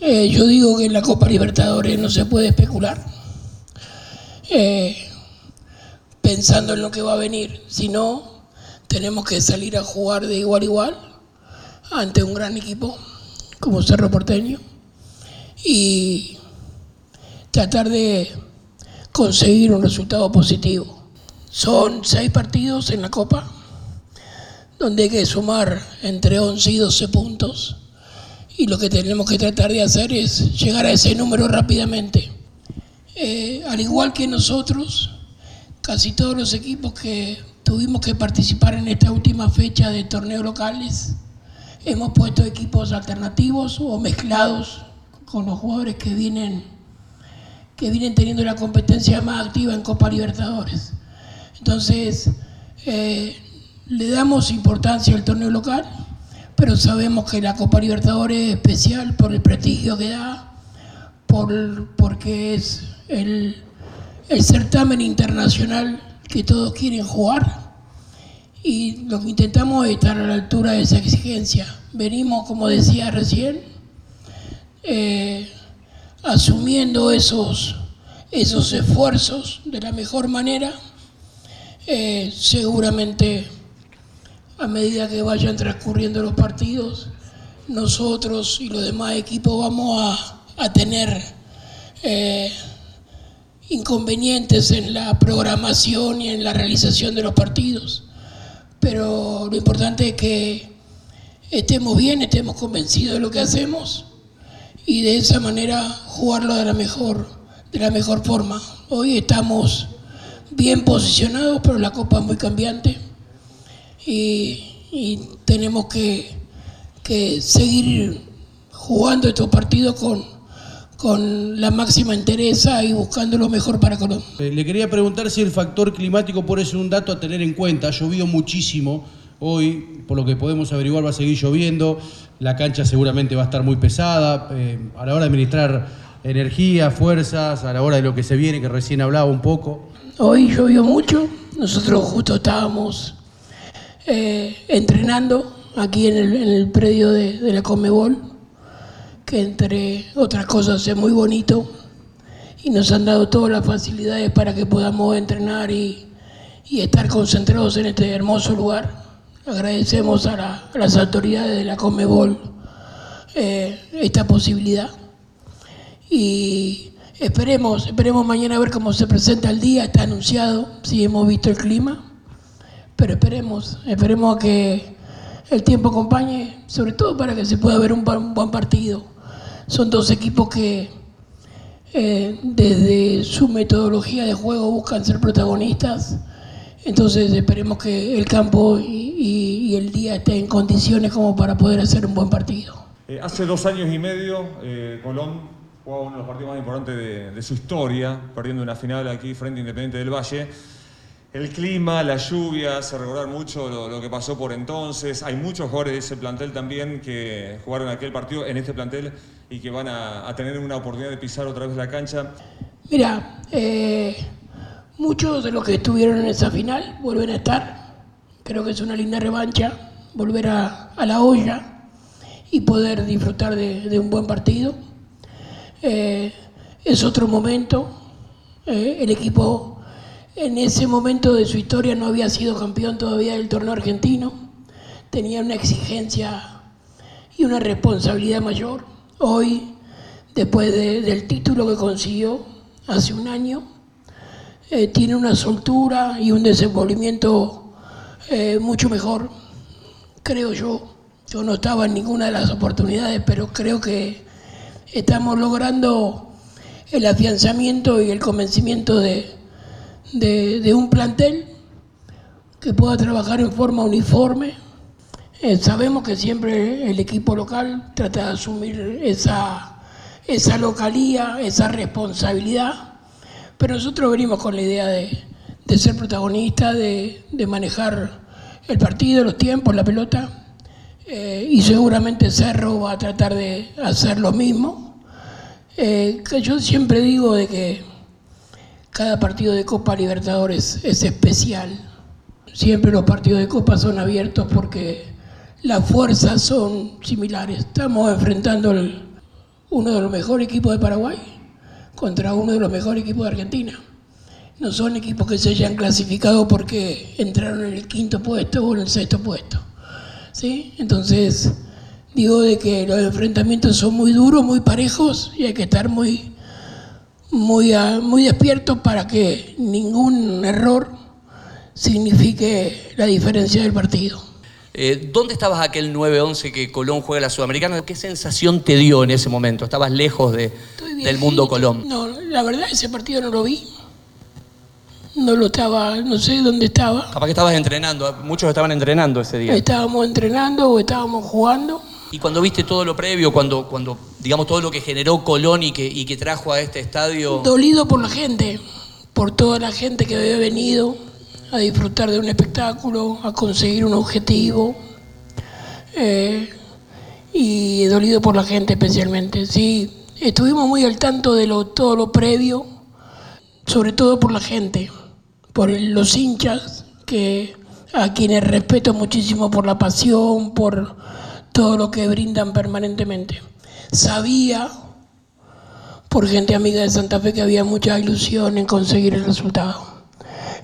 Eh, yo digo que en la Copa Libertadores no se puede especular eh, pensando en lo que va a venir, sino tenemos que salir a jugar de igual a igual ante un gran equipo como Cerro Porteño y tratar de conseguir un resultado positivo. Son seis partidos en la Copa, donde hay que sumar entre 11 y 12 puntos y lo que tenemos que tratar de hacer es llegar a ese número rápidamente. Eh, al igual que nosotros, casi todos los equipos que tuvimos que participar en esta última fecha de torneos locales, hemos puesto equipos alternativos o mezclados con los jugadores que vienen, que vienen teniendo la competencia más activa en Copa Libertadores. Entonces, eh, le damos importancia al torneo local pero sabemos que la Copa Libertadores es especial por el prestigio que da, por, porque es el, certamen internacional que todos quieren jugar y lo que intentamos es estar a la altura de esa exigencia. Venimos, como decía recién, eh, asumiendo esos, esos esfuerzos de la mejor manera, eh, seguramente a medida que vayan transcurriendo los partidos, nosotros y los demás equipos vamos a, tener eh, inconvenientes en la programación y en la realización de los partidos. Pero lo importante es que estemos bien, estemos convencidos de lo que hacemos y de esa manera jugarlo de la mejor, de la mejor forma. Hoy estamos bien posicionados, pero la copa es muy cambiante y, tenemos que, seguir jugando estos partidos con, con la máxima entereza y buscando lo mejor para Colombia. Eh, le quería preguntar si el factor climático puede ser un dato a tener en cuenta. Ha llovido muchísimo hoy, por lo que podemos averiguar va a seguir lloviendo, la cancha seguramente va a estar muy pesada, eh, a la hora de administrar energía, fuerzas, a la hora de lo que se viene, que recién hablaba un poco. Hoy llovió mucho, nosotros justo estábamos eh, entrenando aquí en el, predio de, la Comebol, que entre otras cosas es muy bonito y nos han dado todas las facilidades para que podamos entrenar y, estar concentrados en este hermoso lugar. Agradecemos a, las autoridades de la Comebol eh, esta posibilidad. Y esperemos, esperemos mañana a ver cómo se presenta el día, está anunciado, si hemos visto el clima pero esperemos, esperemos a que el tiempo acompañe, sobre todo para que se pueda ver un, buen partido. Son dos equipos que eh, desde su metodología de juego buscan ser protagonistas, entonces esperemos que el campo y, el día estén en condiciones como para poder hacer un buen partido. Eh, hace dos años y medio eh, Colón jugaba uno de los partidos más importantes de, de su historia, perdiendo una final aquí frente a Independiente del Valle. El clima, la lluvia, se recordar mucho lo, que pasó por entonces. Hay muchos jugadores de ese plantel también que jugaron aquel partido en este plantel y que van a, tener una oportunidad de pisar otra vez la cancha. Mira, eh, muchos de los que estuvieron en esa final vuelven a estar. Creo que es una linda revancha volver a, la olla y poder disfrutar de, un buen partido. Eh, es otro momento. Eh, el equipo en ese momento de su historia no había sido campeón todavía del torneo argentino, tenía una exigencia y una responsabilidad mayor. Hoy, después del título que consiguió hace un año, eh, tiene una soltura y un desenvolvimiento eh, mucho mejor, creo yo. Yo no estaba en ninguna de las oportunidades, pero creo que estamos logrando el afianzamiento y el convencimiento de, de, un plantel que pueda trabajar en forma uniforme. Eh, sabemos que siempre el equipo local trata de asumir esa, esa localía, esa responsabilidad, pero nosotros venimos con la idea de, ser protagonistas, de, manejar el partido, los tiempos, la pelota, eh, y seguramente Cerro va a tratar de hacer lo mismo. Eh, que yo siempre digo de que cada partido de Copa Libertadores es especial. Siempre los partidos de Copa son abiertos porque las fuerzas son similares. Estamos enfrentando uno de los mejores equipos de Paraguay contra uno de los mejores equipos de Argentina. No son equipos que se hayan clasificado porque entraron en el quinto puesto o en el sexto puesto. ¿Sí? Entonces, digo de que los enfrentamientos son muy duros, muy parejos y hay que estar muy, muy, ah, muy despiertos para que ningún error signifique la diferencia del partido. Eh, ¿Dónde estabas aquel 9-11 que Colón juega la Sudamericana? ¿Qué sensación te dio en ese momento? ¿Estabas lejos de, del mundo Colón? No, la verdad ese partido no lo vi. No lo estaba, no sé dónde estaba. Capaz que estabas entrenando, muchos estaban entrenando ese día. Estábamos entrenando o estábamos jugando. Y cuando viste todo lo previo, cuando, cuando digamos todo lo que generó Colón y que, y que trajo a este estadio. Dolido por la gente, por toda la gente que había venido a disfrutar de un espectáculo, a conseguir un objetivo. Eh, y dolido por la gente especialmente. Sí, estuvimos muy al tanto de lo, todo lo previo, sobre todo por la gente, por los hinchas, que a quienes respeto muchísimo por la pasión, por todo lo que brindan permanentemente. Sabía, por gente amiga de Santa Fe, que había mucha ilusión en conseguir el resultado.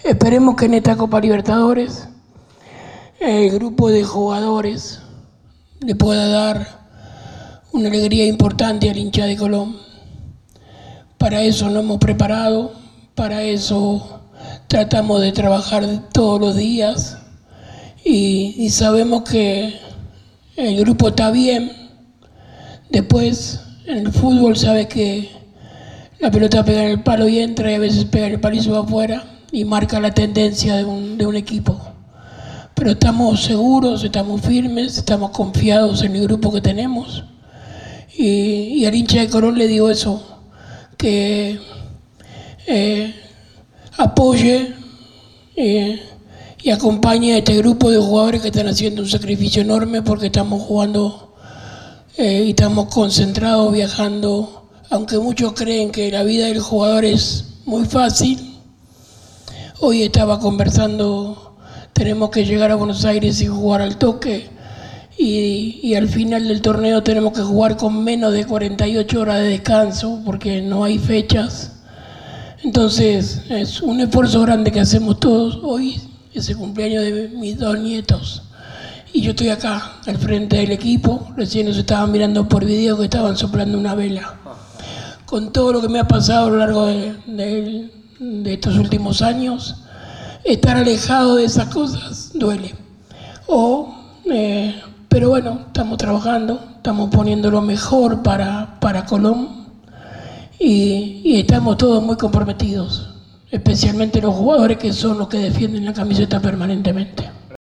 Esperemos que en esta Copa Libertadores el grupo de jugadores le pueda dar una alegría importante al hincha de Colón. Para eso nos hemos preparado, para eso tratamos de trabajar todos los días y, y sabemos que el grupo está bien. Después, en el fútbol, sabe que la pelota pega en el palo y entra y a veces pega en el palo y se va afuera y marca la tendencia de un, de un equipo. Pero estamos seguros, estamos firmes, estamos confiados en el grupo que tenemos. Y, y al hincha de Colón le digo eso, que eh, apoye eh, y acompañe a este grupo de jugadores que están haciendo un sacrificio enorme porque estamos jugando eh, y estamos concentrados viajando. Aunque muchos creen que la vida del jugador es muy fácil, hoy estaba conversando, tenemos que llegar a Buenos Aires y jugar al toque. Y, y, al final del torneo tenemos que jugar con menos de 48 horas de descanso porque no hay fechas. Entonces es un esfuerzo grande que hacemos todos hoy es el cumpleaños de mis dos nietos. Y yo estoy acá, al frente del equipo. Recién nos estaban mirando por video que estaban soplando una vela. Con todo lo que me ha pasado a lo largo de, de, de estos últimos años, estar alejado de esas cosas duele. O, eh, pero bueno, estamos trabajando, estamos poniendo lo mejor para, para Colón y, y estamos todos muy comprometidos especialmente los jugadores que son los que defienden la camiseta permanentemente.